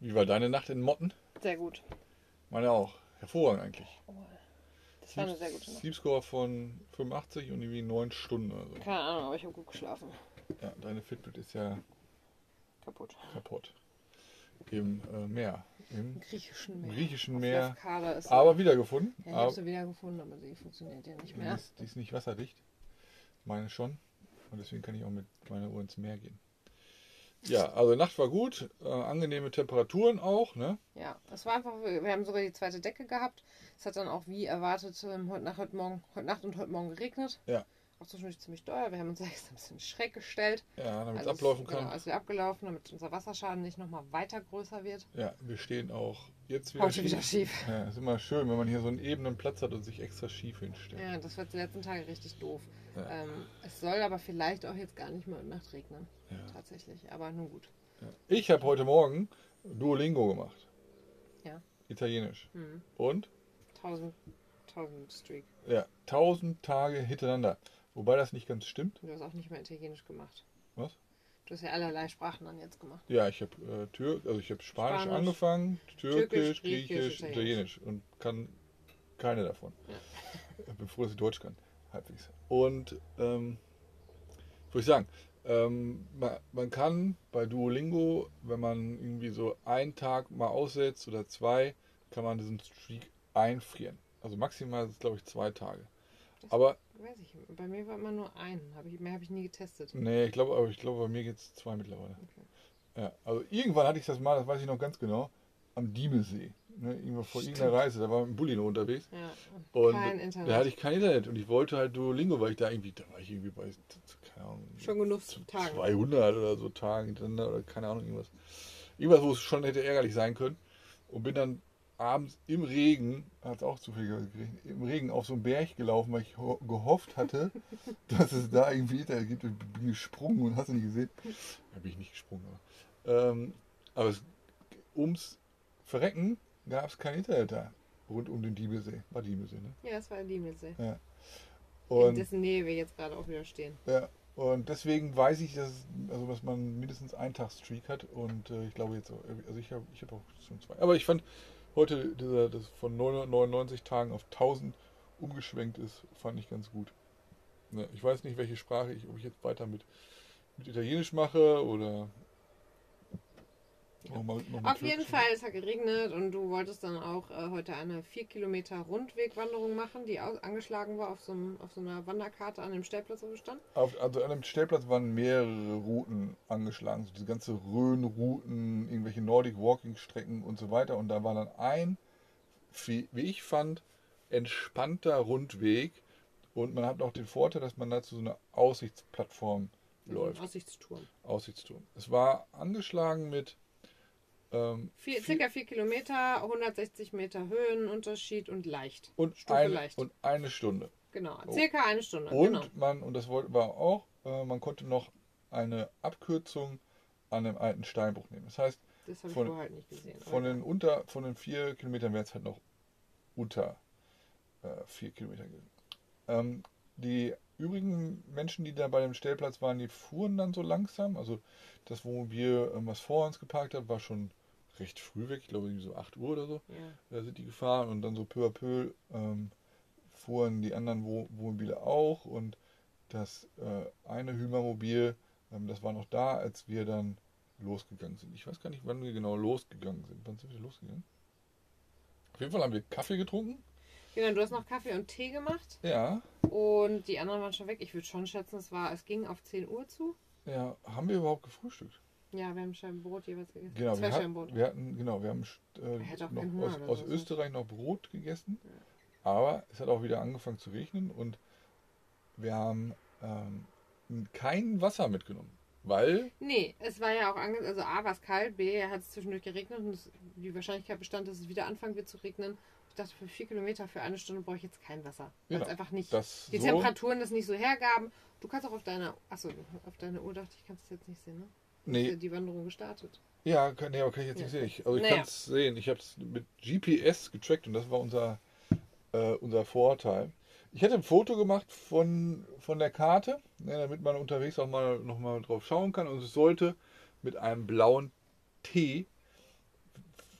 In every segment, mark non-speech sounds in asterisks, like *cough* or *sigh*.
Wie war deine Nacht in Motten? Sehr gut. Meine auch. Hervorragend eigentlich. Oh, das war eine sehr gute Nacht. Sleep Score von 85 und irgendwie 9 Stunden oder so. Keine Ahnung, aber ich habe gut geschlafen. Ja, deine Fitbit ist ja Kaputt. kaputt. Im äh, Meer. Im griechischen Meer. griechischen Meer. Aber wiedergefunden. Ja, ich habe sie wiedergefunden, aber sie funktioniert ja nicht die, mehr. ist, die ist nicht wasserdicht. Meine schon. Und deswegen kann ich auch mit meiner Uhr ins Meer gehen. Ja, also Nacht war gut. Äh, angenehme Temperaturen auch. Ne? Ja, es war einfach, wir haben sogar die zweite Decke gehabt. Es hat dann auch wie erwartet ähm, heute Nacht, heute Morgen, heute Nacht und heute Morgen geregnet. Ja. Auch zwischendurch ziemlich doll. Wir haben uns *laughs* extra ein bisschen schräg gestellt. Ja, damit es Also ablaufen Genau, kann. als wir abgelaufen, damit unser Wasserschaden nicht nochmal weiter größer wird. Ja, wir stehen auch jetzt wieder Heute wieder schief. Ja, ist immer schön, wenn man hier so einen ebenen Platz hat und sich extra schief hinstellt. Ja, das wird die letzten Tage richtig doof. Ja. Ähm, es soll aber vielleicht auch jetzt gar nicht mehr heute Nacht regnen. Ja. Tatsächlich. Aber nun gut. Ja. Ich habe heute Morgen Duolingo gemacht. Ja. Italienisch. Hm. Und? 1000, 1000 Streak. Ja, 1000 Tage hintereinander. Wobei das nicht ganz stimmt. Du hast auch nicht mehr Italienisch gemacht. Was? Du hast ja allerlei Sprachen dann jetzt gemacht. Ja, ich habe äh, Tür, also ich habe Spanisch, Spanisch, angefangen, Türkisch, Türkisch, Griechisch, Griechisch, Italienisch. Und kann keine davon. Ja. Ich bin froh, dass ich Deutsch kann, halbwegs. Und ähm, würde ich sagen, ähm, man, man kann bei Duolingo, wenn man irgendwie so einen Tag mal aussetzt oder zwei, kann man diesen Streak einfrieren. Also maximal ist es, glaube ich, zwei Tage. Aber Weiß ich. Bei mir war immer nur ein. Hab ich, mehr habe ich nie getestet. Nee, ich glaube, aber ich glaube, bei mir geht es zwei mittlerweile. Okay. Ja, also irgendwann hatte ich das mal, das weiß ich noch ganz genau, am Diemelsee. Ne, irgendwann vor Stimmt. irgendeiner Reise, da war mit dem Bulli noch unterwegs. Ja. Und Kein Internet. da hatte ich kein Internet und ich wollte halt Duolingo, weil ich da irgendwie, da war ich irgendwie bei, keine Ahnung, Schon genug Tagen. 200 oder so Tagen hintereinander oder keine Ahnung, irgendwas. Irgendwas, wo es schon hätte ärgerlich sein können. Und bin dann abends im Regen, hat es auch zufällig geregnet, im Regen auf so einen Berg gelaufen, weil ich ho gehofft hatte, *laughs* dass es da irgendwie Internet gibt. Und bin gesprungen und hast du nicht gesehen. Da bin ich nicht gesprungen, aber. Ähm, aber es, ums Verrecken gab es kein Internet da. Rund um den Diebelsee. War Diebelsee, ne? Ja, das war der Diemelsee. In Und dessen Nähe wir jetzt gerade auch wieder stehen. ja, und deswegen weiß ich, dass, also, dass man mindestens einen Tag Streak hat und äh, ich glaube jetzt, also ich habe ich hab auch schon zwei. Aber ich fand heute, dieser, das von 999 Tagen auf 1000 umgeschwenkt ist, fand ich ganz gut. Ich weiß nicht, welche Sprache ich, ob ich jetzt weiter mit, mit Italienisch mache oder Ja. nochmal, nochmal Auf jeden Fall, es hat geregnet und du wolltest dann auch äh, heute eine 4 Kilometer Rundwegwanderung machen, die aus, angeschlagen war auf so, einem, auf so einer Wanderkarte an dem Stellplatz, wo wir standen. Auf, also an dem Stellplatz waren mehrere Routen angeschlagen, so diese ganze Rhön-Routen, irgendwelche Nordic Walking Strecken und so weiter. Und da war dann ein, wie, wie ich fand, entspannter Rundweg. Und man hat noch den Vorteil, dass man da zu so einer Aussichtsplattform läuft. Aussichtsturm. Aussichtsturm. Es war angeschlagen mit ähm, Vier, circa 4 Kilometer, 160 Meter Höhenunterschied und leicht. und, Stufe ein, leicht. und eine Stunde. Genau, Oh. circa eine Stunde. Und genau. man, und das wollte- war auch, äh, man konnte noch eine Abkürzung an einem alten Steinbruch nehmen. Das heißt, Das habe ich von- halt nicht gesehen. Von den unter von den vier Kilometern wäre es halt noch unter äh, vier Kilometer gewesen. Ähm, die übrigen Menschen, die da bei dem Stellplatz waren, die fuhren dann so langsam. Also das Wohnmobil, ähm, was vor uns geparkt hat, war schon recht früh weg. Ich glaube irgendwie so 8 Uhr oder so. ja. Da sind die gefahren und dann so peu à peu ähm, fuhren die anderen Wo Wohnmobile auch und das äh, eine Hümermobil, ähm, das war noch da, als wir dann losgegangen sind. Ich weiß gar nicht, wann wir genau losgegangen sind. Wann sind wir losgegangen? Auf jeden Fall haben wir Kaffee getrunken. Genau, du hast noch Kaffee und Tee gemacht Ja. und die anderen waren schon weg. Ich würde schon schätzen, es war, es ging auf 10 Uhr zu. Ja, haben wir überhaupt gefrühstückt? Ja, wir haben Scheiben Brot jeweils gegessen. Genau, Zwei wir, Brot. wir hatten, genau, wir haben äh, noch aus, aus so. Österreich noch Brot gegessen. Aber es hat auch wieder angefangen zu regnen und wir haben ähm, kein Wasser mitgenommen. Weil, Nee, es war ja auch ange also A war es kalt, B hat es zwischendurch geregnet und es, die Wahrscheinlichkeit bestand, dass es wieder anfangen wird zu regnen. Ich dachte, für vier Kilometer für eine Stunde brauche ich jetzt kein Wasser. Genau. einfach nicht das die so, Temperaturen das nicht so hergaben. Du kannst auch auf deiner, achso, auf deine Uhr dachte ich, kannst es jetzt nicht sehen, ne? Nee, die Wanderung gestartet. ja, kann, nee, aber kann ich jetzt Ja. nicht sehen. Ich, also ich Naja. kann es sehen. Ich habe es mit GPS getrackt und das war unser, äh, unser Vorteil. Ich hätte ein Foto gemacht von, von der Karte, ne, damit man unterwegs auch mal noch mal drauf schauen kann. Und es sollte mit einem blauen T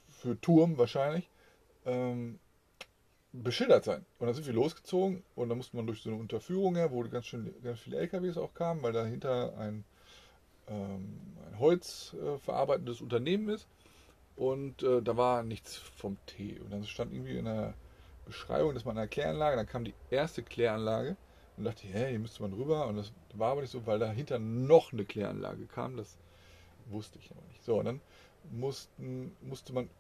für Turm wahrscheinlich ähm, beschildert sein. Und dann sind wir losgezogen und dann musste man durch so eine Unterführung her, wo ganz schön ganz viele LKWs auch kamen, weil dahinter ein, ein holzverarbeitendes Unternehmen ist. Und äh, da war nichts vom Tee. Und dann stand irgendwie in der Beschreibung, dass man eine Kläranlage, dann kam die erste Kläranlage und dachte, hä, hier müsste man rüber. Und das war aber nicht so, weil dahinter noch eine Kläranlage kam. Das wusste ich aber nicht. So, und dann mussten, musste man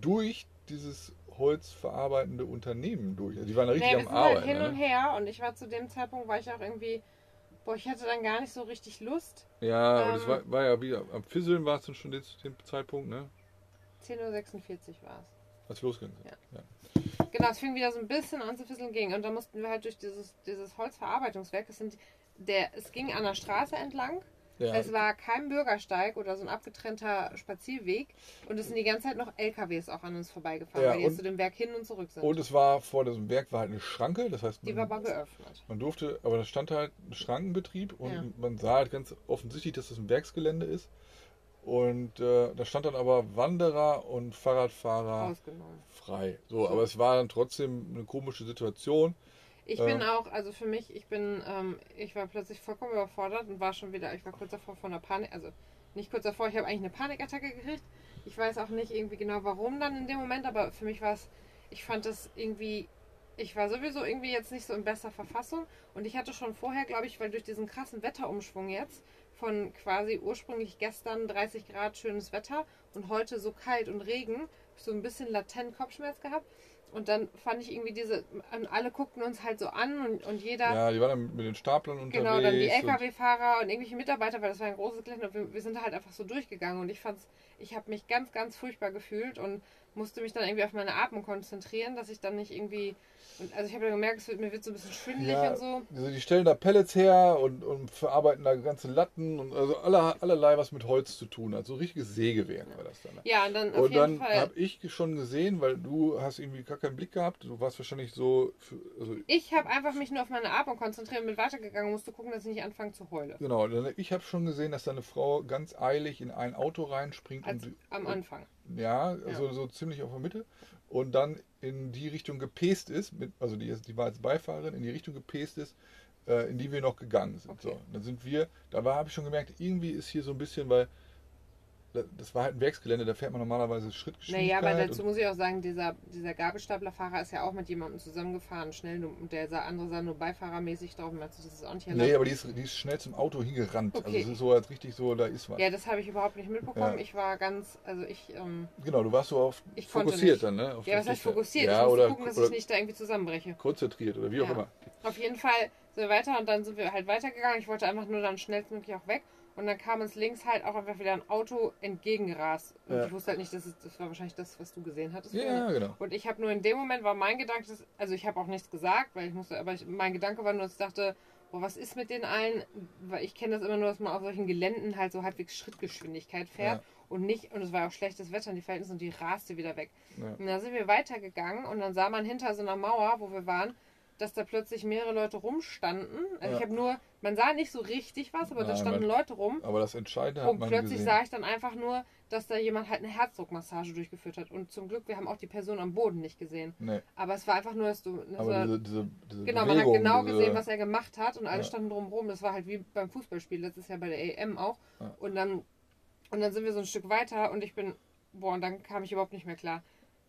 durch dieses holzverarbeitende Unternehmen durch. Also die waren richtig Nee, am halt Arbeiten. hin und ne? her und ich war zu dem Zeitpunkt, war ich auch irgendwie, boah, ich hatte dann gar nicht so richtig Lust. Ja, aber das Ähm, war, war ja wieder, am Fisseln war es dann schon zu dem Zeitpunkt, ne? 10.46 Uhr war es. Als wir losgegangen sind. Ja. Ja. Genau, es fing wieder so ein bisschen an zu fisseln ging. Und dann mussten wir halt durch dieses, dieses Holzverarbeitungswerk. Es, sind, der, es ging an der Straße entlang. Ja. Es war kein Bürgersteig oder so ein abgetrennter Spazierweg. Und es sind die ganze Zeit noch LKWs auch an uns vorbeigefahren, Ja, weil die jetzt zu dem Werk hin und zurück sind. Und es war vor diesem Werk war halt eine Schranke, das heißt, die war man, aber geöffnet. man durfte, aber da stand halt ein Schrankenbetrieb und Ja. man sah halt ganz offensichtlich, dass das ein Werksgelände ist. Und äh, da stand dann aber Wanderer und Fahrradfahrer frei. So, aber es war dann trotzdem eine komische Situation. Ich Ähm. bin auch, also für mich, ich bin, ähm, ich war plötzlich vollkommen überfordert und war schon wieder, ich war kurz davor von einer Panik, also nicht kurz davor, ich habe eigentlich eine Panikattacke gekriegt. Ich weiß auch nicht irgendwie genau warum dann in dem Moment, aber für mich war es, ich fand das irgendwie, ich war sowieso irgendwie jetzt nicht so in bester Verfassung und ich hatte schon vorher, glaube ich, weil durch diesen krassen Wetterumschwung jetzt, von quasi ursprünglich gestern 30 Grad schönes Wetter und heute so kalt und Regen, so ein bisschen latent Kopfschmerz gehabt. Und dann fand ich irgendwie diese, und alle guckten uns halt so an und, und jeder, Ja, die waren dann mit den Staplern unterwegs. genau, dann die und- LKW-Fahrer und irgendwelche Mitarbeiter, weil das war ein großes Gelände und wir, wir sind da halt einfach so durchgegangen und ich fand's, ich habe mich ganz, ganz furchtbar gefühlt und musste mich dann irgendwie auf meine Atmung konzentrieren, dass ich dann nicht irgendwie, also ich habe dann gemerkt, es wird, mir wird so ein bisschen schwindelig Ja, und so. Also die stellen da Pellets her und, und verarbeiten da ganze Latten und also aller, allerlei was mit Holz zu tun hat. So ein richtiges Sägewerk war das dann. Ja, und dann Und dann habe ich schon gesehen, weil du hast irgendwie gar keinen Blick gehabt. Du warst wahrscheinlich so, für, also Ich habe einfach mich nur auf meine Atmung konzentriert und bin weitergegangen und musste gucken, dass ich nicht anfange zu heulen. genau. dann- Ich habe schon gesehen, dass da eine Frau ganz eilig in ein Auto reinspringt Als und am Anfang. ja, also so ziemlich auf der Mitte und dann in die Richtung gepest ist, mit, also die, die war als Beifahrerin, in die Richtung gepest ist, äh, in die wir noch gegangen sind. Okay. So, dann sind wir, da habe ich schon gemerkt, irgendwie ist hier so ein bisschen, weil das war halt ein Werksgelände, da fährt man normalerweise Schrittgeschwindigkeit. Naja, aber dazu muss ich auch sagen, dieser, dieser Gabelstaplerfahrer ist ja auch mit jemandem zusammengefahren, schnell, nur- und der sah andere sah nur beifahrermäßig drauf und meinte, das ist auch nicht nee, erlaubt. aber die ist, die ist schnell zum Auto hingerannt. Also Okay. es ist so als richtig so, da ist was. Ja, das habe ich überhaupt nicht mitbekommen. Ja. Ich war ganz, also ich, ähm, Genau, du warst so auf Ich fokussiert dann, ne? Auf ja, was heißt fokussiert? Ja, ich musste oder, gucken, dass ich nicht da irgendwie zusammenbreche. konzentriert oder wie auch Ja. immer. Auf jeden Fall sind wir weiter und dann sind wir halt weitergegangen. Ich wollte einfach nur dann schnellstmöglich auch weg. Und dann kam uns links halt auch einfach wieder ein Auto entgegengerast. Und Ja. ich wusste halt nicht, dass es, das war wahrscheinlich das, was du gesehen hattest. Ja, genau. Und ich habe nur in dem Moment war mein Gedanke, dass, also ich habe auch nichts gesagt, weil ich musste, aber ich, mein Gedanke war nur, dass ich dachte, boah, was ist mit den allen? Weil ich kenne das immer nur, dass man auf solchen Geländen halt so halbwegs Schrittgeschwindigkeit fährt Ja. und nicht, und es war auch schlechtes Wetter und die Verhältnisse und die raste wieder weg. Ja. Und dann sind wir weitergegangen und dann sah man hinter so einer Mauer, wo wir waren, dass da plötzlich mehrere Leute rumstanden. Also Ja. ich habe nur, man sah nicht so richtig was, aber da Nein, standen man- Leute rum. Aber das Entscheidende hat Und plötzlich gesehen. sah ich dann einfach nur, dass da jemand halt eine Herzdruckmassage durchgeführt hat. Und zum Glück, wir haben auch die Person am Boden nicht gesehen. nee, Aber es war einfach nur, dass du. Das aber war, diese, diese, diese genau, man Bewegung, hat genau gesehen, was er gemacht hat und alle Ja. standen drumherum. Das war halt wie beim Fußballspiel, letztes Jahr bei der EM auch. Ja. Und dann und dann sind wir so ein Stück weiter und ich bin, boah, und dann kam ich überhaupt nicht mehr klar.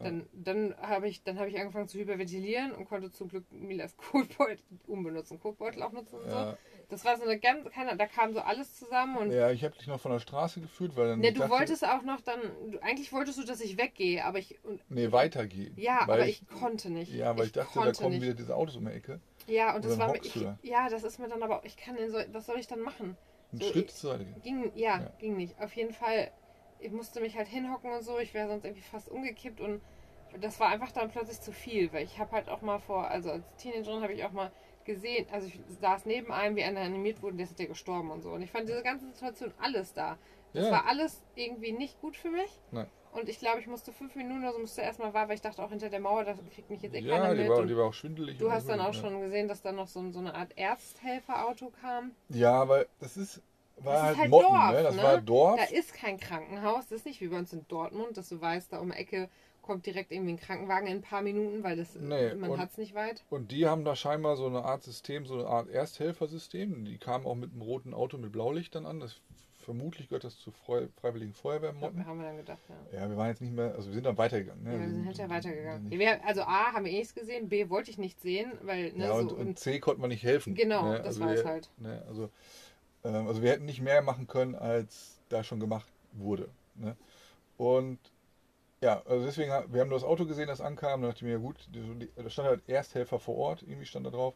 Dann, dann habe ich, dann habe ich angefangen zu hyperventilieren und konnte zum Glück Milas *laughs* Kotbeutel umbenutzen, Kotbeutel auch nutzen und so. Ja, Das war so eine ganz, keine, da kam so alles zusammen und ja, ich habe dich noch von der Straße geführt, weil dann. Ne, ich du dachte, wolltest auch noch dann, du, eigentlich wolltest du, dass ich weggehe, aber ich, und, Nee, weitergehen. ja, aber ich, konnte nicht. Ja, weil ich, dachte, da kommen nicht. wieder diese Autos um die Ecke. Ja, Und und das war mir, ich, ja, das ist mir dann aber, ich kann so, was soll ich dann machen? Einen So, Schritt ich- zur Seite gehen. Ging, ja, Ja. ging nicht. Auf jeden Fall, ich musste mich halt hinhocken und so, ich wäre sonst irgendwie fast umgekippt und das war einfach dann plötzlich zu viel, weil ich habe halt auch mal vor, also als Teenagerin habe ich auch mal gesehen, also ich saß neben einem, wie einer animiert wurde, der ist ja gestorben und so. Und ich fand diese ganze Situation alles da. Das Ja. war alles irgendwie nicht gut für mich. Nein. Und ich glaube, ich musste fünf Minuten oder so musste erstmal warten, weil ich dachte auch hinter der Mauer, da kriegt mich jetzt eh Ja, keiner die mit. war, und die war auch schwindelig. du hast dann auch ja. schon gesehen, dass da noch so, so eine Art Ersthelferauto kam. Ja, weil das ist, war Das ist halt, halt Motten, Dorf, ne? Das ne? war Dorf. Da ist kein Krankenhaus. Das ist nicht wie bei uns in Dortmund, dass du weißt, da um die Ecke kommt direkt irgendwie ein Krankenwagen in ein paar Minuten, weil das Nee, man hat es nicht weit. Und die haben da scheinbar so eine Art System, so eine Art Ersthelfersystem. Die kamen auch mit einem roten Auto mit Blaulicht dann an. Das, vermutlich gehört das Freu Freiwilligen Feuerwehr Motten. Haben wir dann gedacht, ja. Ja, wir waren jetzt nicht mehr, also wir sind dann weitergegangen. Ne? Ja, wir sind hinterher weitergegangen. nicht- Wir, also A, haben wir eh nichts gesehen, B, wollte ich nicht sehen, weil, ne, ja, und, so, und C konnte man nicht helfen. Genau, ne? das also war es halt. Ne? Also, also wir hätten nicht mehr machen können, als da schon gemacht wurde. Ne? Und ja, also deswegen, wir haben nur das Auto gesehen, das ankam. Da dachte ich mir, ja gut, da stand halt Ersthelfer vor Ort, irgendwie stand da drauf.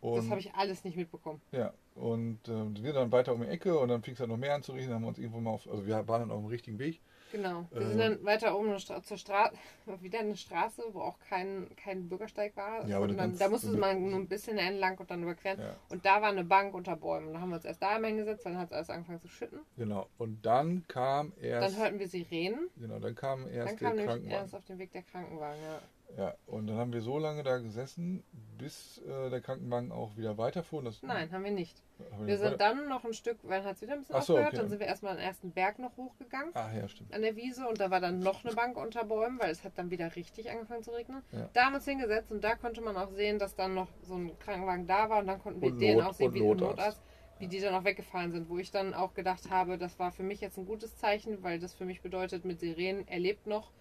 Und, das habe ich alles nicht mitbekommen. Ja, und ähm, wir dann weiter um die Ecke und dann fing es halt noch mehr an zu riechen. Dann haben wir uns irgendwo mal auf, also wir waren dann auf dem richtigen Weg. Genau. Wir Äh, sind dann weiter oben Stra zur Straße, *laughs* wieder eine Straße, wo auch kein, kein Bürgersteig war. Ja, aber dann, kannst- da musste man nur ein bisschen entlang und dann überqueren. Ja, Und da war eine Bank unter Bäumen. Da haben wir uns erst da hingesetzt, dann hat es alles angefangen zu schütten. genau. Und dann kam erst, Dann hörten wir Sirenen. genau, dann kam Dann erst kam der Krankenwagen. erst auf den Weg der Krankenwagen, ja. Ja, und dann haben wir so lange da gesessen, bis äh, der Krankenwagen auch wieder weiterfuhr. Das, Nein, haben wir nicht. haben Wir nicht sind dann noch ein Stück, weil hat es wieder ein bisschen Ach so, aufgehört, okay. dann sind wir erstmal den ersten Berg noch hochgegangen Ach ja, stimmt. an der Wiese und da war dann noch eine Bank unter Bäumen, weil es hat dann wieder richtig angefangen zu regnen. Ja. Da haben wir uns hingesetzt und da konnte man auch sehen, dass dann noch so ein Krankenwagen da war und dann konnten wir Und den Not- auch sehen, wie Notarzt. Notarzt, wie die dann auch weggefahren sind, wo ich dann auch gedacht habe, das war für mich jetzt ein gutes Zeichen, weil das für mich bedeutet, mit Sirenen, er lebt noch.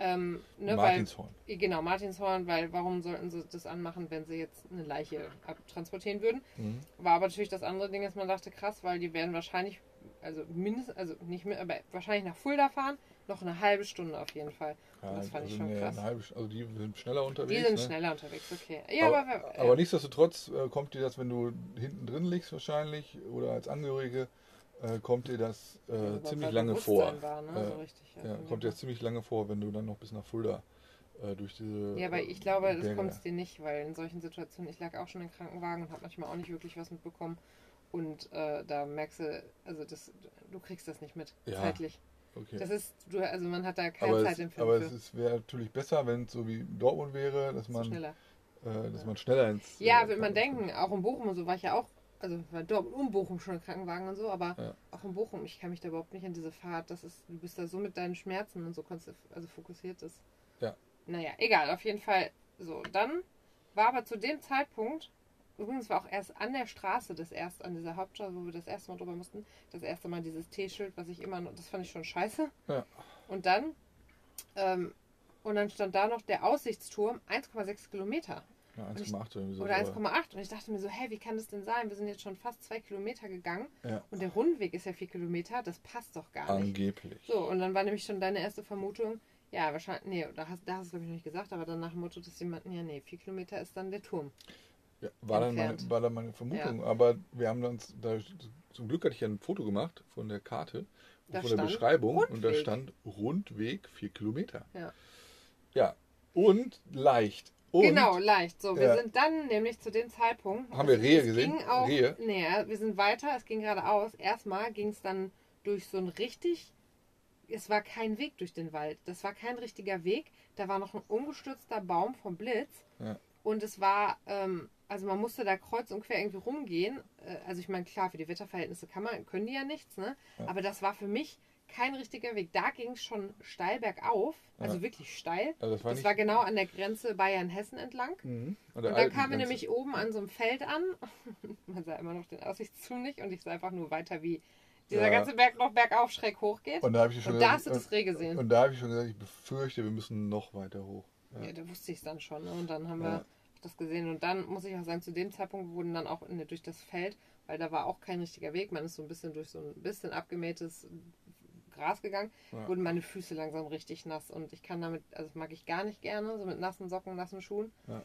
Ähm, ne, Martinshorn. Weil, genau, Martinshorn, weil warum sollten sie das anmachen, wenn sie jetzt eine Leiche abtransportieren würden? Mhm. War aber natürlich das andere Ding, dass man dachte, krass, weil die werden wahrscheinlich, also mindestens, also nicht mehr, aber wahrscheinlich nach Fulda fahren, noch eine halbe Stunde auf jeden Fall. Ja, das fand ich also schon eine, krass. Eine halbe, also die sind schneller unterwegs. Die sind ne? schneller unterwegs, okay. Ja, aber, aber, aber, aber nichtsdestotrotz äh, kommt dir das, wenn du hinten drin liegst wahrscheinlich oder als Angehörige, äh, kommt dir das äh, ziemlich lange vor. War, ne? So richtig, Ja, kommt dir ziemlich lange vor, wenn du dann noch bis nach Fulda äh, durch diese. Ja, aber ich glaube, das Berge kommt da. es dir nicht, weil in solchen Situationen, ich lag auch schon im Krankenwagen und habe manchmal auch nicht wirklich was mitbekommen. Und äh, da merkst du, also das, du kriegst das nicht mit, Ja, zeitlich. Okay. Das ist, du, also man hat da keine aber Zeit es, im Film aber für. es wäre natürlich besser, wenn es so wie Dortmund wäre, dass So man, schneller. äh, dass man schneller ins. Ja, äh, will man denken, auch in Bochum und so war ich ja auch, also war dort um Bochum schon im Krankenwagen und so, aber Ja. auch in Bochum, ich kann mich da überhaupt nicht an diese Fahrt, das ist, du bist da so mit deinen Schmerzen und so also fokussiert ist. Ja. Naja, egal, auf jeden Fall so. Dann war aber zu dem Zeitpunkt, übrigens war auch erst an der Straße, das erst an dieser Hauptstraße, wo wir das erste Mal drüber mussten, das erste Mal dieses T-Schild, was ich immer noch, das fand ich schon scheiße. Ja. Und dann, ähm, und dann stand da noch der Aussichtsturm, 1,6 Kilometer. Ja, Und ich- 1,8 irgendwie so. Oder aber- 1,8. Und ich dachte mir so, hä, wie kann das denn sein? Wir sind jetzt schon fast zwei Kilometer gegangen Ja, und der Rundweg ist ja vier Kilometer. Das passt doch gar nicht. angeblich. So, und dann war nämlich schon deine erste Vermutung, ja, wahrscheinlich, nee, da hast, da hast du es glaube ich noch nicht gesagt, aber dann nach dem Motto, dass jemand, ja, nee, vier Kilometer ist dann der Turm. Ja, war, dann meine, war dann meine Vermutung. Aber wir haben uns, da, zum Glück hatte ich ja ein Foto gemacht von der Karte, Da von der Beschreibung und da Rundweg. stand Rundweg 4 Kilometer. Ja. Ja, und leicht. Und genau, leicht. So, wir Ja. sind dann nämlich zu dem Zeitpunkt. Haben wir es- Rehe es gesehen? Auch, Rehe? Nee, wir sind weiter, es ging geradeaus. Erstmal ging es dann durch so ein richtig. Es war kein Weg durch den Wald. Das war kein richtiger Weg. Da war noch ein umgestürzter Baum vom Blitz. Ja. Und es war, ähm, also man musste da kreuz und quer irgendwie rumgehen. Äh, Also ich meine, klar, für die Wetterverhältnisse kann man, können die ja nichts, ne? Ja. Aber das war für mich kein richtiger Weg. Da ging es schon steil bergauf, also Ja. wirklich steil. also das war Das war genau an der Grenze Bayern-Hessen entlang. Mhm, Und dann alten kamen wir nämlich oben an so einem Feld an. *laughs* Man sah immer noch den Aussichtsturm nicht und ich sah einfach nur weiter, wie dieser Ja. ganze Berg noch bergauf schräg hochgeht. Und, Und da habe ich schon da gesagt, hast du das Reh gesehen. und da habe ich schon gesagt, ich befürchte, wir müssen noch weiter hoch. Ja. ja, da wusste ich es dann schon. Ne? Und dann haben wir das gesehen. Und dann muss ich auch sagen, zu dem Zeitpunkt wurden dann auch in, der- durch das Feld, weil da war auch kein richtiger Weg, man ist so ein bisschen durch so ein bisschen abgemähtes Gras gegangen, Ja. wurden meine Füße langsam richtig nass. Und ich kann damit, also das mag ich gar nicht gerne, so mit nassen Socken, nassen Schuhen. Ja.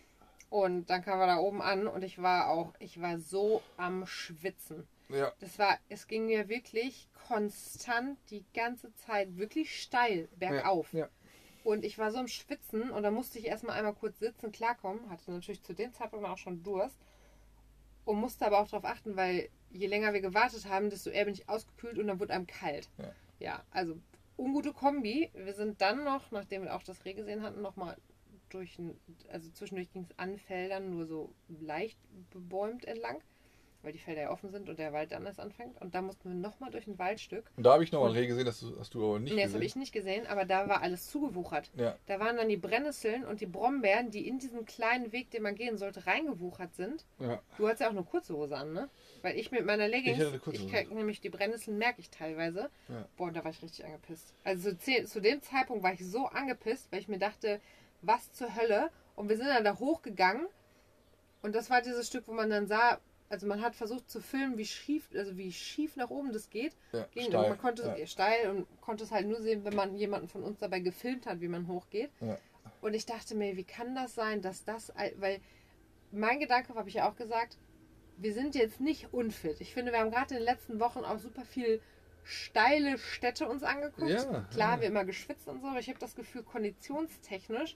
Und dann kamen wir da oben an und ich war auch, ich war so am Schwitzen. ja, Das war, es ging mir wirklich konstant die ganze Zeit wirklich steil bergauf. Ja, ja. Und ich war so im Schwitzen und da musste ich erstmal einmal kurz sitzen, klarkommen. Hatte natürlich zu dem Zeitpunkt auch schon Durst. und musste aber auch darauf achten, weil je länger wir gewartet haben, desto eher bin ich ausgekühlt und dann wurde einem kalt. Ja. Ja, also ungute Kombi. Wir sind dann noch, nachdem wir auch das Reh gesehen hatten, nochmal durch, also zwischendurch ging es an Feldern nur so leicht bebäumt entlang, weil die Felder ja offen sind und der Wald dann erst anfängt. Und da mussten wir nochmal durch ein Waldstück. Und da habe ich noch mal ein Reh gesehen, das hast du aber nicht Nee, das habe gesehen. ich nicht gesehen, aber da war alles zugewuchert. Ja, Da waren dann die Brennnesseln und die Brombeeren, die in diesen kleinen Weg, den man gehen sollte, reingewuchert sind. ja. Du hast ja auch eine kurze Hose an, ne? Weil ich mit meiner Leggings, Ich ich, nämlich die Brennnesseln merke ich teilweise. Ja. Boah, und da war ich richtig angepisst. Also zu, zu dem Zeitpunkt war ich so angepisst, weil ich mir dachte, was zur Hölle? Und wir sind dann da hochgegangen und das war dieses Stück, wo man dann sah, also man hat versucht zu filmen, wie schief, also wie schief nach oben das geht. ja. Ging, steil. Und man konnte ja. steil und konnte es halt nur sehen, wenn man jemanden von uns dabei gefilmt hat, wie man hochgeht. Ja. Und ich dachte mir, wie kann das sein, dass das, weil mein Gedanke, habe ich ja auch gesagt, wir sind jetzt nicht unfit. Ich finde, wir haben gerade in den letzten Wochen auch super viel steile Städte uns angeguckt. Ja, Klar, wir immer geschwitzt und so, aber ich habe das Gefühl, konditionstechnisch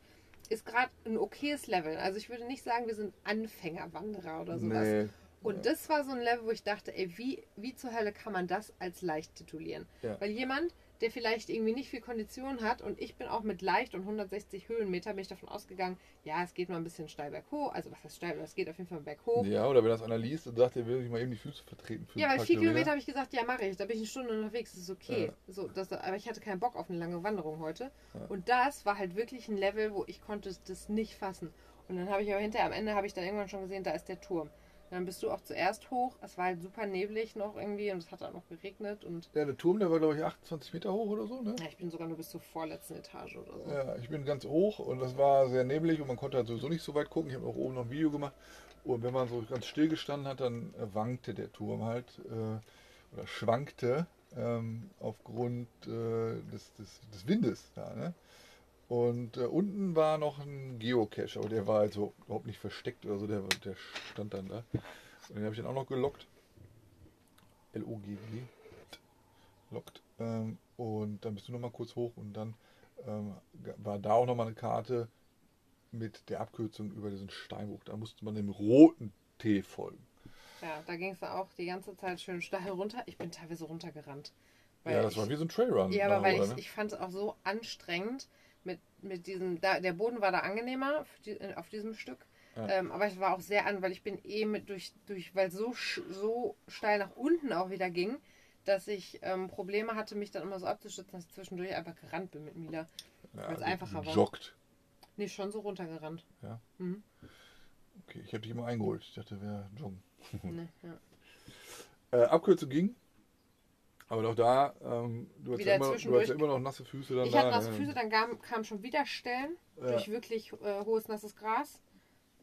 ist gerade ein okayes Level. Also ich würde nicht sagen, wir sind Anfängerwanderer oder sowas. Nee. Und das war so ein Level, wo ich dachte, ey, wie, wie zur Hölle kann man das als leicht titulieren? Ja. Weil jemand, der vielleicht irgendwie nicht viel Kondition hat und ich bin auch mit leicht und 160 Höhenmeter, bin ich davon ausgegangen, ja, es geht mal ein bisschen steil berghoch. Also was heißt steil, aber es geht auf jeden Fall berghoch. Ja, oder wenn das einer liest und sagt, er will sich mal eben die Füße vertreten. Für Ja, weil vier Kilometer habe ich gesagt, ja, mache ich. Da bin ich eine Stunde unterwegs, das ist okay. Ja. So, das, aber ich hatte keinen Bock auf eine lange Wanderung heute. Ja. Und das war halt wirklich ein Level, wo ich konnte das nicht fassen. Und dann habe ich aber hinterher, am Ende habe ich dann irgendwann schon gesehen, da ist der Turm. Dann bist du auch zuerst hoch. Es war halt super neblig noch irgendwie und es hat auch noch geregnet. Und Ja, der Turm, der war glaube ich 28 Meter hoch oder so, ne? ja, ich bin sogar nur bis zur vorletzten Etage oder so. Ja, ich bin ganz hoch und das war sehr neblig und man konnte halt sowieso nicht so weit gucken. Ich habe auch oben noch ein Video gemacht. Und wenn man so ganz still gestanden hat, dann äh, wankte der Turm halt äh, oder schwankte ähm, aufgrund äh, des, des, des Windes da. Ne? Und äh, unten war noch ein Geocache, aber der war also überhaupt nicht versteckt oder so, der, der stand dann da. Und den habe ich dann auch noch gelockt. L-O-G-G. Lockt. Ähm, und dann bist du noch mal kurz hoch und dann ähm, war da auch noch mal eine Karte mit der Abkürzung über diesen Steinbruch. Da musste man dem roten T folgen. Ja, da ging es auch die ganze Zeit schön steil runter. Ich bin teilweise runtergerannt. Ja, das ich, war wie so ein Trailrun. Ja, aber weil oder, ich, ne? ich fand es auch so anstrengend mit, mit diesem, da, der Boden war da angenehmer die, äh, auf diesem Stück. Ja. Ähm, aber es war auch sehr an, weil ich bin eh mit durch, durch weil es so, so steil nach unten auch wieder ging, dass ich ähm, Probleme hatte, mich dann immer so abzustützen, dass ich zwischendurch einfach gerannt bin mit Mila. ja, weil's einfacher war. Joggt. Nee, schon so runtergerannt. Ja. Mhm. Okay, ich habe dich immer eingeholt. Ich dachte, wäre joggen. Nee, ja. *laughs* Äh, Abkürzung ging. Aber auch da, ähm, du, hast ja immer, du hast ja immer noch nasse Füße dann Ich da. hatte nasse? Füße, dann kam, kam schon wieder Stellen Ja. durch wirklich äh, hohes nasses Gras.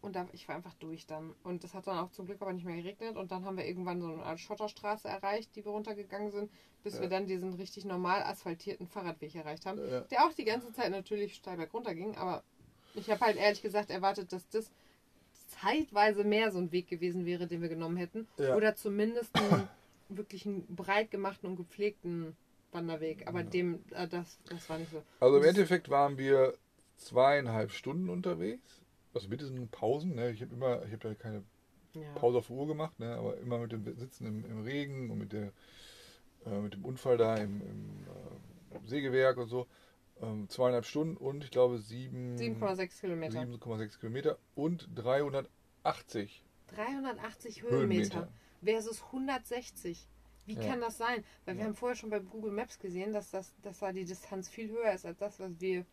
Und da, ich war einfach durch dann. Und es hat dann auch zum Glück aber nicht mehr geregnet. Und dann haben wir irgendwann so eine Art Schotterstraße erreicht, die wir runtergegangen sind, bis Ja. wir dann diesen richtig normal asphaltierten Fahrradweg erreicht haben. Der auch die ganze Zeit natürlich steil bergunter ging. Aber ich habe halt ehrlich gesagt erwartet, dass das zeitweise mehr so ein Weg gewesen wäre, den wir genommen hätten. Oder zumindest einen wirklich einen breit gemachten und gepflegten Wanderweg. Aber dem, äh, das, das war nicht so. Also im Endeffekt waren wir zweieinhalb Stunden unterwegs. Also mit diesen Pausen. Ne? Ich habe immer, ich habe da keine Ja. Pause auf Uhr gemacht, ne? aber immer mit dem Sitzen im, im Regen und mit, der, äh, mit dem Unfall da im, im äh, Sägewerk und so. Ähm, zweieinhalb Stunden und ich glaube sieben- 7,6 Kilometer. 7,6 Kilometer und 380 380 Höhenmeter Höhenmeter. Versus 160. Wie Ja. kann das sein? Weil wir Ja. haben vorher schon bei Google Maps gesehen, dass, das, dass da die Distanz viel höher ist als das, was wir,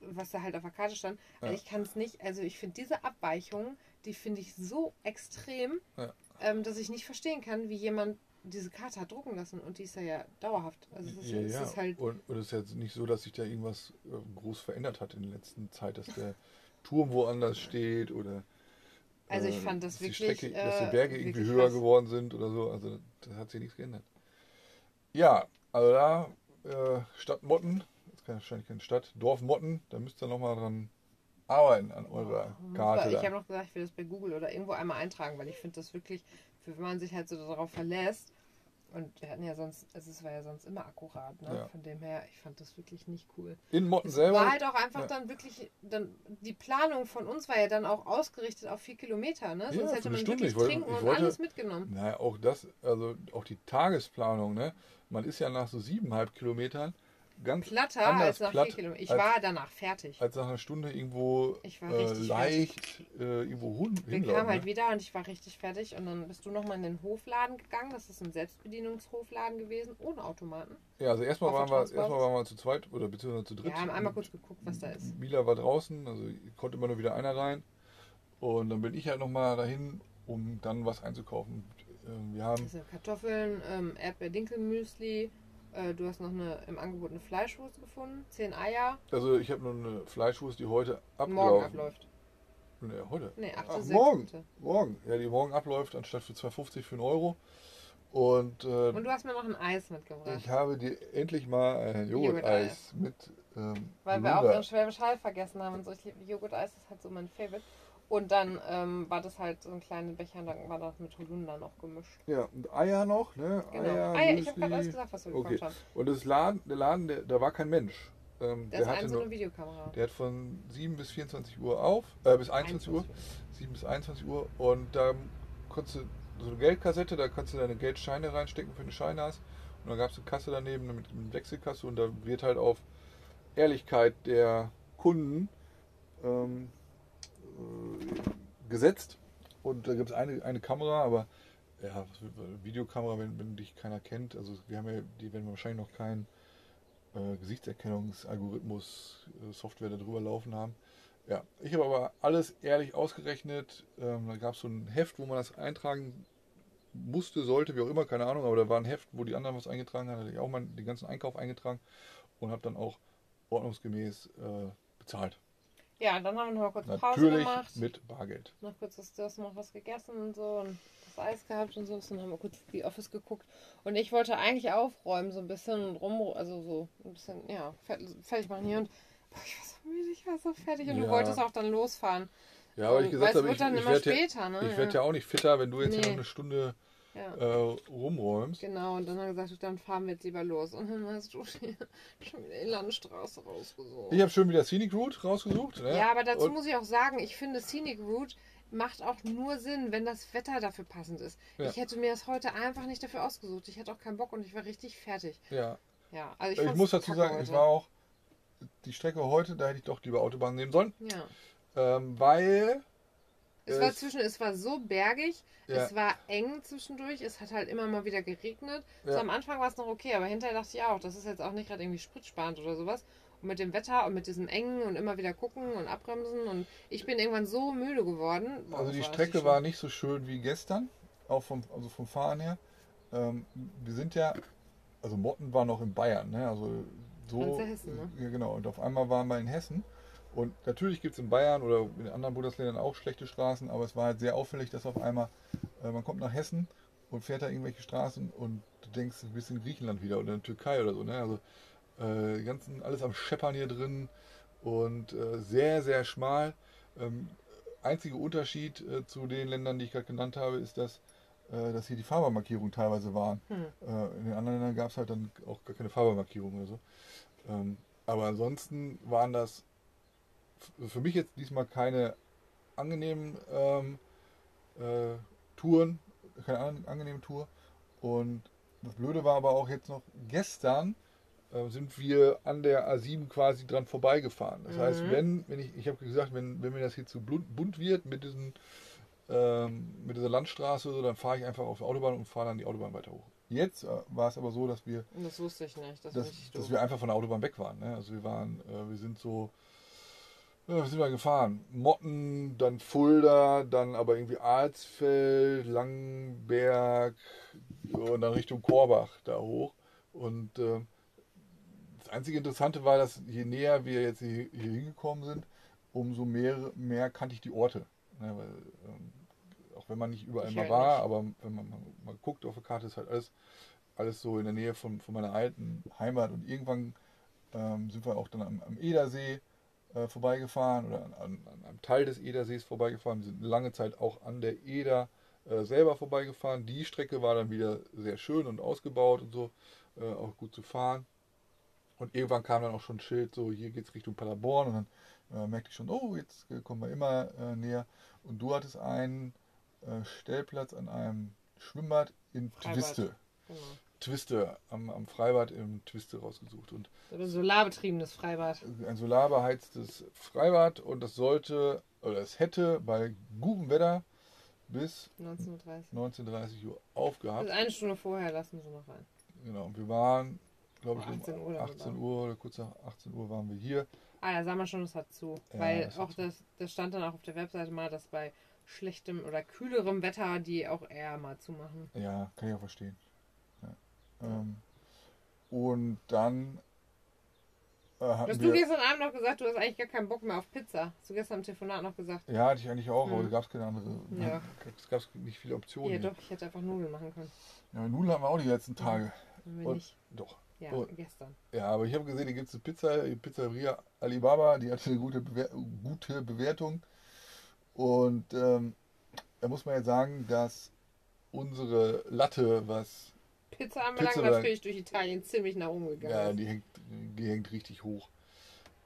was da halt auf der Karte stand. Also Ja. ich kann es nicht, also ich finde diese Abweichung, die finde ich so extrem, Ja. ähm, dass ich nicht verstehen kann, wie jemand diese Karte hat drucken lassen und die ist ja, ja dauerhaft. Also es ist, Ja, es ja. ist halt Und, und es ist jetzt nicht so, dass sich da irgendwas äh, groß verändert hat in der letzten Zeit, dass der Turm woanders steht oder Also ich äh, fand das dass die wirklich, Strecke, dass die äh, Berge irgendwie höher krass. geworden sind oder so. Also das hat sich nichts geändert. Ja, also da äh, Stadt Motten, das ist wahrscheinlich keine Stadt, Dorf Motten, da müsst ihr nochmal dran arbeiten an eurer Karte. Ich habe noch gesagt, ich will das bei Google oder irgendwo einmal eintragen, weil ich finde das wirklich, für wenn man sich halt so darauf verlässt, Und wir hatten ja sonst, also es war ja sonst immer akkurat, ne? Ja. Von dem her, ich fand das wirklich nicht cool. In Motten Es selber. war halt auch einfach ja. dann wirklich, dann die Planung von uns war ja dann auch ausgerichtet auf vier Kilometer, ne? Sonst hätte man Stunde. wirklich Ich wollte- trinken und wollte- alles mitgenommen. Naja, auch das, also auch die Tagesplanung, ne? Man ist ja nach so siebeneinhalb Kilometern ganz Platter anders als nach vier Kilometern. Ich als- war danach fertig. als nach einer Stunde irgendwo Ich war äh, leicht äh, irgendwo hin, Wir hinlaufen. kamen halt ne? wieder und ich war richtig fertig und dann bist du nochmal in den Hofladen gegangen. Das ist ein Selbstbedienungshofladen gewesen, ohne Automaten. Ja, also erstmal waren, wir, erstmal waren wir zu zweit oder beziehungsweise zu dritt. Wir haben einmal kurz geguckt, was da ist. Mila war draußen, also konnte immer nur wieder einer rein. Und dann bin ich halt nochmal dahin, um dann was einzukaufen. Ähm, Wir haben sind Kartoffeln, ähm, Erdbeer-Dinkelmüsli. Äh, du hast noch eine im Angebot eine Fleischwurst gefunden, zehn Eier. Also ich habe nur eine Fleischwurst, die heute abläuft. Morgen abläuft. Nee, heute. Nee, 8. Ach, 6. morgen. Morgen. Ja, die morgen abläuft, anstatt für 2,50 für einen Euro. Und, äh, Und du hast mir noch ein Eis mitgebracht. ich habe dir endlich mal ein Joghurt-Eis mit ähm, Weil wir auch in Schwäbisch Hall vergessen haben und so. Ich liebe Joghurt-Eis, das ist halt so mein Favorite. Und dann ähm, war das halt so ein kleiner Becher und dann war das mit Holunder noch gemischt. Ja, und Eier noch, ne? Genau. Eier, Ah, ja, ich habe gerade alles gesagt, was wir Okay. bekommen haben. Und das Laden, der Laden, der, da war kein Mensch. Ähm, Da der ist hatte eine so eine Videokamera. der hat von 7 bis 24 Uhr auf, äh, bis 21 Uhr. 7 bis 21 Uhr und da konntest du so eine Geldkassette, da kannst du deine Geldscheine reinstecken, wenn du Scheine hast. Und dann gab es eine Kasse daneben mit, mit Wechselkasse und da wird halt auf Ehrlichkeit der Kunden ähm, äh, gesetzt. Und da gibt es eine, eine Kamera, aber ja, will- Videokamera, wenn, wenn dich keiner kennt, also wir haben ja, die werden wahrscheinlich noch keinen äh, Gesichtserkennungsalgorithmus, äh, Software darüber laufen haben. Ja, ich habe aber alles ehrlich ausgerechnet. Ähm, da gab es so ein Heft, wo man das eintragen musste, sollte, wie auch immer, keine Ahnung, aber da war ein Heft, wo die anderen was eingetragen haben, da hatte ich auch mal den ganzen Einkauf eingetragen und habe dann auch ordnungsgemäß äh, bezahlt. Ja, dann haben wir noch mal kurz Pause Natürlich gemacht. mit Bargeld. Noch kurz das, du hast noch was gegessen und so und das Eis gehabt und so. Und dann haben wir kurz The Office geguckt. Und ich wollte eigentlich aufräumen, so ein bisschen und rum, also so ein bisschen, ja, fer- fertig machen hier. Und boah, ich war so müde, ich war so fertig. Und Ja. du wolltest auch dann losfahren. Ja, weil Und ich gesagt habe, wird ich, dann ich immer werde ja, später, ne? ich werd ja auch nicht fitter, wenn du jetzt hier Nee. noch eine Stunde Ja. äh, rumräumst. Genau, und dann haben wir gesagt, dann fahren wir jetzt lieber los. Und dann hast du *laughs* schon wieder die Landstraße rausgesucht. Ich habe schon wieder Scenic Route rausgesucht. Ne? Ja, aber dazu Und- muss ich auch sagen, ich finde Scenic Route macht auch nur Sinn, wenn das Wetter dafür passend ist. Ja. Ich hätte mir das heute einfach nicht dafür ausgesucht. Ich hatte auch keinen Bock und ich war richtig fertig. Ja, Ja, also ich, ich, muss dazu sagen, heute. ich war auch die Strecke heute, da hätte ich doch lieber Autobahn nehmen sollen, Ja. ähm, weil Es war zwischen, es war so bergig, Ja. es war eng zwischendurch, es hat halt immer mal wieder geregnet. So Ja. am Anfang war es noch okay, aber hinterher dachte ich auch, das ist jetzt auch nicht gerade irgendwie spritsparend oder sowas. Und mit dem Wetter und mit diesem engen und immer wieder gucken und abbremsen und ich bin irgendwann so müde geworden. Boah, also die war Strecke war nicht so schön wie gestern, auch vom, also vom Fahren her. Ähm, wir sind ja, also Motten war noch in Bayern, ne? also so. Und Hessen, ne? Ja, genau, und auf einmal waren wir in Hessen. Und natürlich gibt es in Bayern oder in anderen Bundesländern auch schlechte Straßen, aber es war halt sehr auffällig, dass auf einmal, äh, man kommt nach Hessen und fährt da irgendwelche Straßen und du denkst, du bist in Griechenland wieder oder in der Türkei oder so. Ne? Also äh, ganzen, alles am Scheppern hier drin und äh, sehr, sehr schmal. Ähm, einziger Unterschied äh, zu den Ländern, die ich gerade genannt habe, ist, dass, äh, dass hier die Fahrbahnmarkierungen teilweise waren. Hm. Äh, in den anderen Ländern gab es halt dann auch gar keine Fahrbahnmarkierung oder so. Ähm, aber ansonsten waren das für mich jetzt diesmal keine angenehmen ähm, äh, Touren, keine an, angenehme Tour. Und das Blöde war aber auch jetzt noch, gestern äh, sind wir an der A7 quasi dran vorbeigefahren. Das heißt, Mhm. wenn, wenn ich, ich habe gesagt, wenn, wenn mir das hier zu bunt, bunt wird mit diesen ähm, mit dieser Landstraße, so, dann fahre ich einfach auf die Autobahn und fahre dann die Autobahn weiter hoch. Jetzt äh, war es aber so, dass wir Das wusste ich nicht. Das, dass, dass wir einfach von der Autobahn weg waren. Ne? Also wir waren, äh, wir sind so, ja, sind wir gefahren? Motten, dann Fulda, dann aber irgendwie Alsfeld, Langenberg und dann Richtung Korbach da hoch. Und äh, das einzige Interessante war, dass je näher wir jetzt hier, hier hingekommen sind, umso mehr, mehr kannte ich die Orte. Ne? Weil, ähm, auch wenn man nicht überall Ich mal war, nicht. aber wenn man mal, mal guckt auf der Karte, ist halt alles, alles so in der Nähe von, von meiner alten Heimat. Und irgendwann ähm, sind wir auch dann am, am Edersee äh, vorbeigefahren oder an, an, an einem Teil des Edersees vorbeigefahren. Wir sind lange Zeit auch an der Eder äh, selber vorbeigefahren. Die Strecke war dann wieder sehr schön und ausgebaut und so, äh, auch gut zu fahren. Und irgendwann kam dann auch schon ein Schild, so hier geht's Richtung Paderborn und dann äh, merkte ich schon, oh, jetzt äh, kommen wir immer äh, näher. Und du hattest einen Stellplatz an einem Schwimmbad in. Twiste. Genau. Twiste, am, am Freibad im Twiste rausgesucht. Und Ein solarbetriebenes Freibad. ein solarbeheiztes Freibad und das sollte, oder es hätte bei gutem Wetter bis 1930. 19.30 Uhr aufgehabt. Also eine Stunde vorher lassen wir sie noch rein. Genau, und wir waren, glaube ich, Um 18 Uhr um dann 18 Uhr oder kurz nach 18 Uhr waren wir hier. Ah ja, sagen wir schon, es hat zu. Ja, Weil auch zu. das, das stand dann auch auf der Webseite mal, dass bei schlechtem oder kühlerem Wetter die auch eher mal zumachen. Ja, kann ich auch verstehen. Ja. Ähm, und dann äh, Hast du gestern Abend noch gesagt, du hast eigentlich gar keinen Bock mehr auf Pizza? Hast du gestern im Telefonat noch gesagt? ja, hatte ich eigentlich auch, aber Hm. da gab es keine andere. Ja. Es gab nicht viele Optionen. Ja, doch, ich hätte einfach Nudeln machen können. Ja, Nudeln haben wir auch die letzten Tage. Wir Und- nicht. Doch. Ja, und- gestern. Ja, aber ich habe gesehen, hier gibt es eine Pizza, die Pizzeria Alibaba, die hatte eine gute, Bewer gute Bewertung. Und ähm, da muss man jetzt sagen, dass unsere Latte, was Pizza anbelangt, natürlich durch Italien ziemlich nach oben gegangen. Ja, die hängt, die hängt richtig hoch.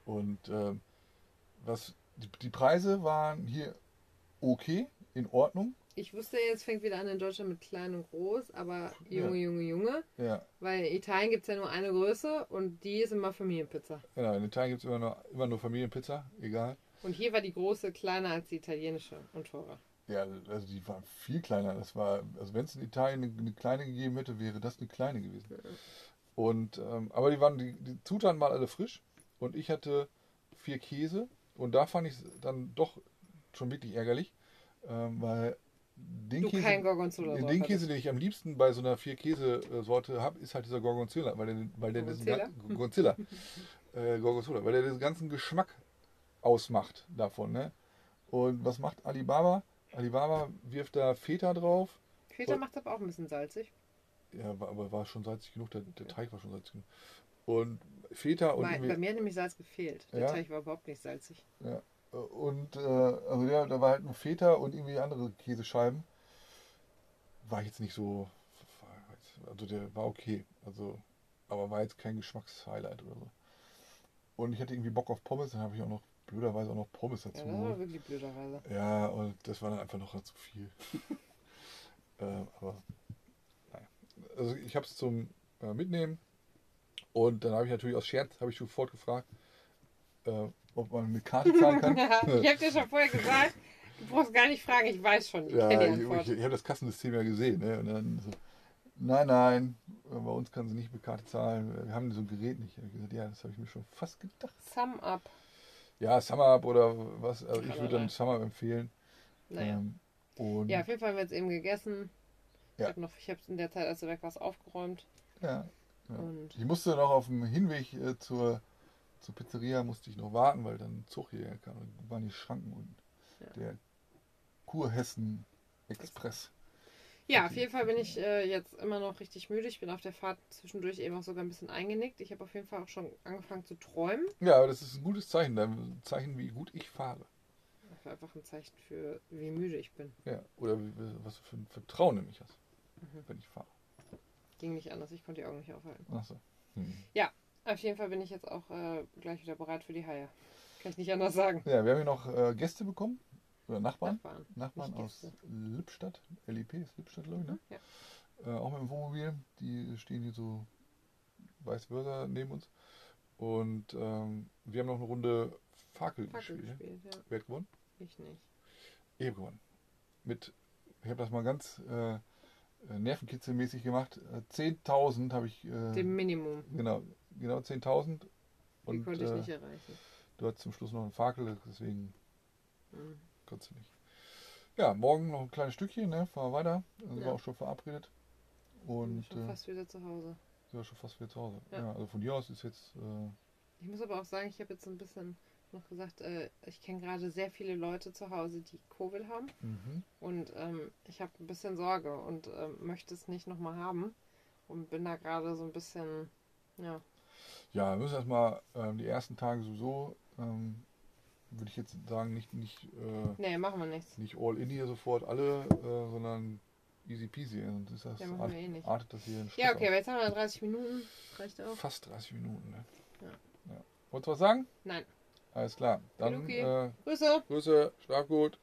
Und ähm, was die, die Preise waren hier okay, in Ordnung. Ich wusste jetzt, fängt wieder an in Deutschland mit klein und groß, aber Junge, Ja. Junge, Junge. Ja, Weil in Italien gibt es ja nur eine Größe und die ist immer Familienpizza. genau. In Italien gibt es immer nur, immer nur Familienpizza, egal. Und hier war die große kleiner als die italienische und teurer. Ja, also die waren viel kleiner. Das war, also wenn es in Italien eine, eine kleine gegeben hätte, wäre das eine kleine gewesen. Und ähm, aber die waren die, die Zutaten waren alle frisch und ich hatte vier Käse und da fand ich es dann doch schon wirklich ärgerlich, ähm, weil den Du Käse, den drauf Käse, den ich am liebsten bei so einer vier Käse Sorte habe, ist halt dieser Gorgonzola, weil der, weil der diesen Gorgonzola? gan- Gorgonzola, *laughs* äh, Gorgonzola, weil der den ganzen Geschmack ausmacht davon. Ne? Und was macht Alibaba? Alibaba wirft da Feta drauf. Feta macht aber auch ein bisschen salzig. Ja, war, aber war schon salzig genug, der, der Teig war schon salzig genug. Und Feta und, Bei, bei mir hat nämlich Salz gefehlt. Der Ja? Teig war überhaupt nicht salzig. und äh, also ja, da war halt nur Feta und irgendwie andere Käsescheiben. War jetzt nicht so, also der war okay, also aber war jetzt kein Geschmackshighlight oder so. Und ich hatte irgendwie Bock auf Pommes, dann habe ich auch noch blöderweise auch noch Pommes Ja, dazu das war wirklich blöderweise. Ja, und das war dann einfach noch zu viel. *laughs* ähm, aber naja. Also ich habe es zum äh, Mitnehmen und dann habe ich natürlich aus Scherz, habe ich sofort gefragt, äh, ob man mit Karte zahlen kann. *laughs* ich habe dir schon vorher gesagt, du brauchst gar nicht fragen, ich weiß schon, ich ja, ich, ich, habe das Kassensystem ja gesehen. Ne? Und dann so, nein, nein, äh, bei uns kann sie nicht mit Karte zahlen. Wir haben so ein Gerät nicht. Ich habe gesagt, ja, das habe ich mir schon fast gedacht. Sum up. Ja, SumUp oder was. Also ich würde dann SumUp empfehlen. Naja. Ähm, Ja, auf jeden Fall haben wir jetzt eben gegessen. Ich Ja. habe noch, ich habe in der Zeit, als du weg warst, aufgeräumt. ja, Ja. Und Ich musste noch auf dem Hinweg äh, zur, zur Pizzeria musste ich noch warten, weil dann ein Zug hierher kam. Da waren die Schranken und Ja. der Kurhessen Express. Ja, auf jeden Fall bin ich äh, jetzt immer noch richtig müde. Ich bin auf der Fahrt zwischendurch eben auch sogar ein bisschen eingenickt. Ich habe auf jeden Fall auch schon angefangen zu träumen. Ja, aber das ist ein gutes Zeichen, ein Zeichen, wie gut ich fahre. Das war einfach ein Zeichen für, wie müde ich bin. Ja, oder wie, was für ein Vertrauen in mich hast, Mhm. wenn ich fahre. Ging nicht anders, ich konnte die Augen nicht aufhalten. Achso. Hm. Auf jeden Fall bin ich jetzt auch äh, gleich wieder bereit für die Haie. Kann ich nicht anders sagen. Ja, wir haben hier noch äh, Gäste bekommen. Oder Nachbarn. Nachbarn. Nachbarn aus. Lippstadt. LIP ist Lippstadt, glaube ich, ne? Ja. Äh, auch mit dem Wohnmobil. Die stehen hier so vice versa neben uns. Und ähm, wir haben noch eine Runde Fakel, Fackel gespielt. gespielt, ja. Wer hat gewonnen? Ich nicht. Ich habe gewonnen. Mit, ich habe das mal ganz äh, äh, nervenkitzelmäßig gemacht. Äh, 10.000 habe ich. Äh, Dem Minimum. genau, genau 10.000. Die konnte ich äh, nicht erreichen. du hattest zum Schluss noch einen Fakel, deswegen Mhm. Konntest du nicht. Ja, morgen noch ein kleines Stückchen, ne? Fahren wir weiter. Also Ja. war auch schon verabredet. Und schon äh, fast wieder zu Hause. sind wir schon fast wieder zu Hause. Ja. Ja. also von hier aus ist jetzt. Äh, Ich muss aber auch sagen, ich habe jetzt so ein bisschen noch gesagt, äh, ich kenne gerade sehr viele Leute zu Hause, die Covid haben. mhm. Und ähm, ich habe ein bisschen Sorge und ähm, möchte es nicht nochmal haben. Und bin da gerade so ein bisschen, ja, Ja, wir müssen erstmal ähm, die ersten Tage sowieso ähm, würde ich jetzt sagen, nicht, nicht, äh, Nee, machen wir nichts. nicht all in hier sofort alle, äh, sondern easy peasy. Ist das, Ja, machen wir eh nicht. artet das hier in Ja, okay, aber jetzt haben wir 30 Minuten. Reicht auch. Fast 30 Minuten, ne? Ja. Wolltest du was sagen? Nein. Alles klar. Dann äh, Grüße. Grüße, schlaf gut.